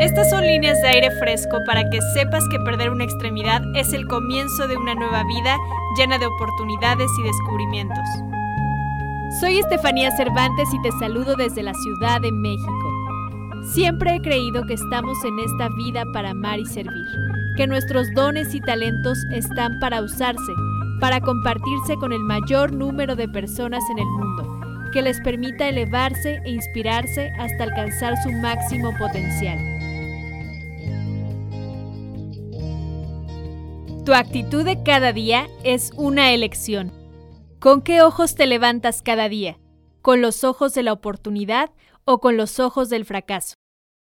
Estas son líneas de aire fresco para que sepas que perder una extremidad es el comienzo de una nueva vida llena de oportunidades y descubrimientos. Soy Estefanía Cervantes y te saludo desde la Ciudad de México. Siempre he creído que estamos en esta vida para amar y servir, que nuestros dones y talentos están para usarse, para compartirse con el mayor número de personas en el mundo, que les permita elevarse e inspirarse hasta alcanzar su máximo potencial. Tu actitud de cada día es una elección. ¿Con qué ojos te levantas cada día? ¿Con los ojos de la oportunidad o con los ojos del fracaso?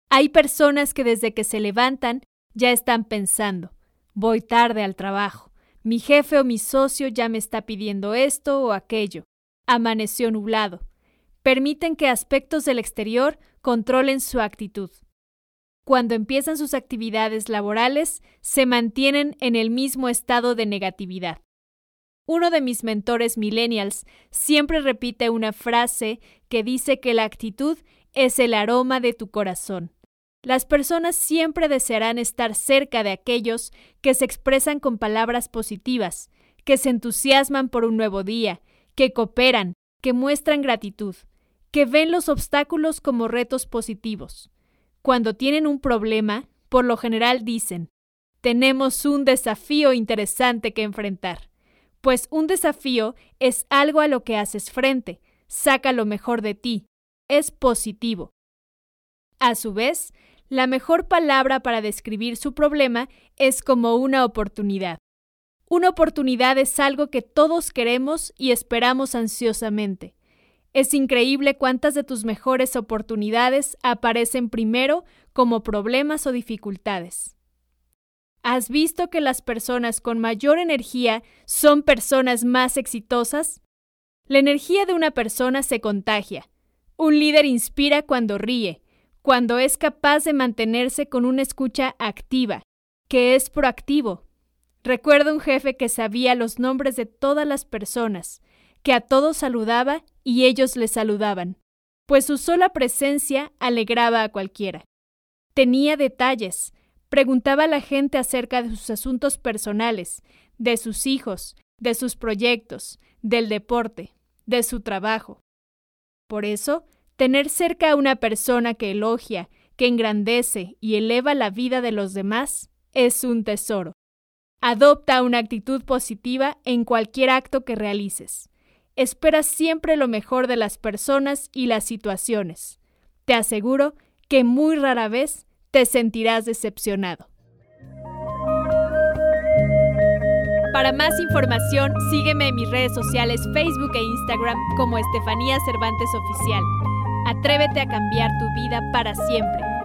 Hay personas que desde que se levantan ya están pensando, voy tarde al trabajo, mi jefe o mi socio ya me está pidiendo esto o aquello, amaneció nublado. Permiten que aspectos del exterior controlen su actitud cuando empiezan sus actividades laborales, se mantienen en el mismo estado de negatividad. Uno de mis mentores millennials siempre repite una frase que dice que la actitud es el aroma de tu corazón. Las personas siempre desearán estar cerca de aquellos que se expresan con palabras positivas, que se entusiasman por un nuevo día, que cooperan, que muestran gratitud, que ven los obstáculos como retos positivos. Cuando tienen un problema, por lo general dicen, tenemos un desafío interesante que enfrentar. Pues un desafío es algo a lo que haces frente, saca lo mejor de ti, es positivo. A su vez, la mejor palabra para describir su problema es como una oportunidad. Una oportunidad es algo que todos queremos y esperamos ansiosamente. Es increíble cuántas de tus mejores oportunidades aparecen primero como problemas o dificultades. ¿Has visto que las personas con mayor energía son personas más exitosas? La energía de una persona se contagia. Un líder inspira cuando ríe, cuando es capaz de mantenerse con una escucha activa, que es proactivo. Recuerdo un jefe que sabía los nombres de todas las personas, que a todos saludaba y ellos le saludaban, pues su sola presencia alegraba a cualquiera. Tenía detalles, preguntaba a la gente acerca de sus asuntos personales, de sus hijos, de sus proyectos, del deporte, de su trabajo. Por eso, tener cerca a una persona que elogia, que engrandece y eleva la vida de los demás es un tesoro. Adopta una actitud positiva en cualquier acto que realices. Espera siempre lo mejor de las personas y las situaciones. Te aseguro que muy rara vez te sentirás decepcionado. Para más información, sígueme en mis redes sociales Facebook e Instagram como Estefanía Cervantes Oficial. Atrévete a cambiar tu vida para siempre.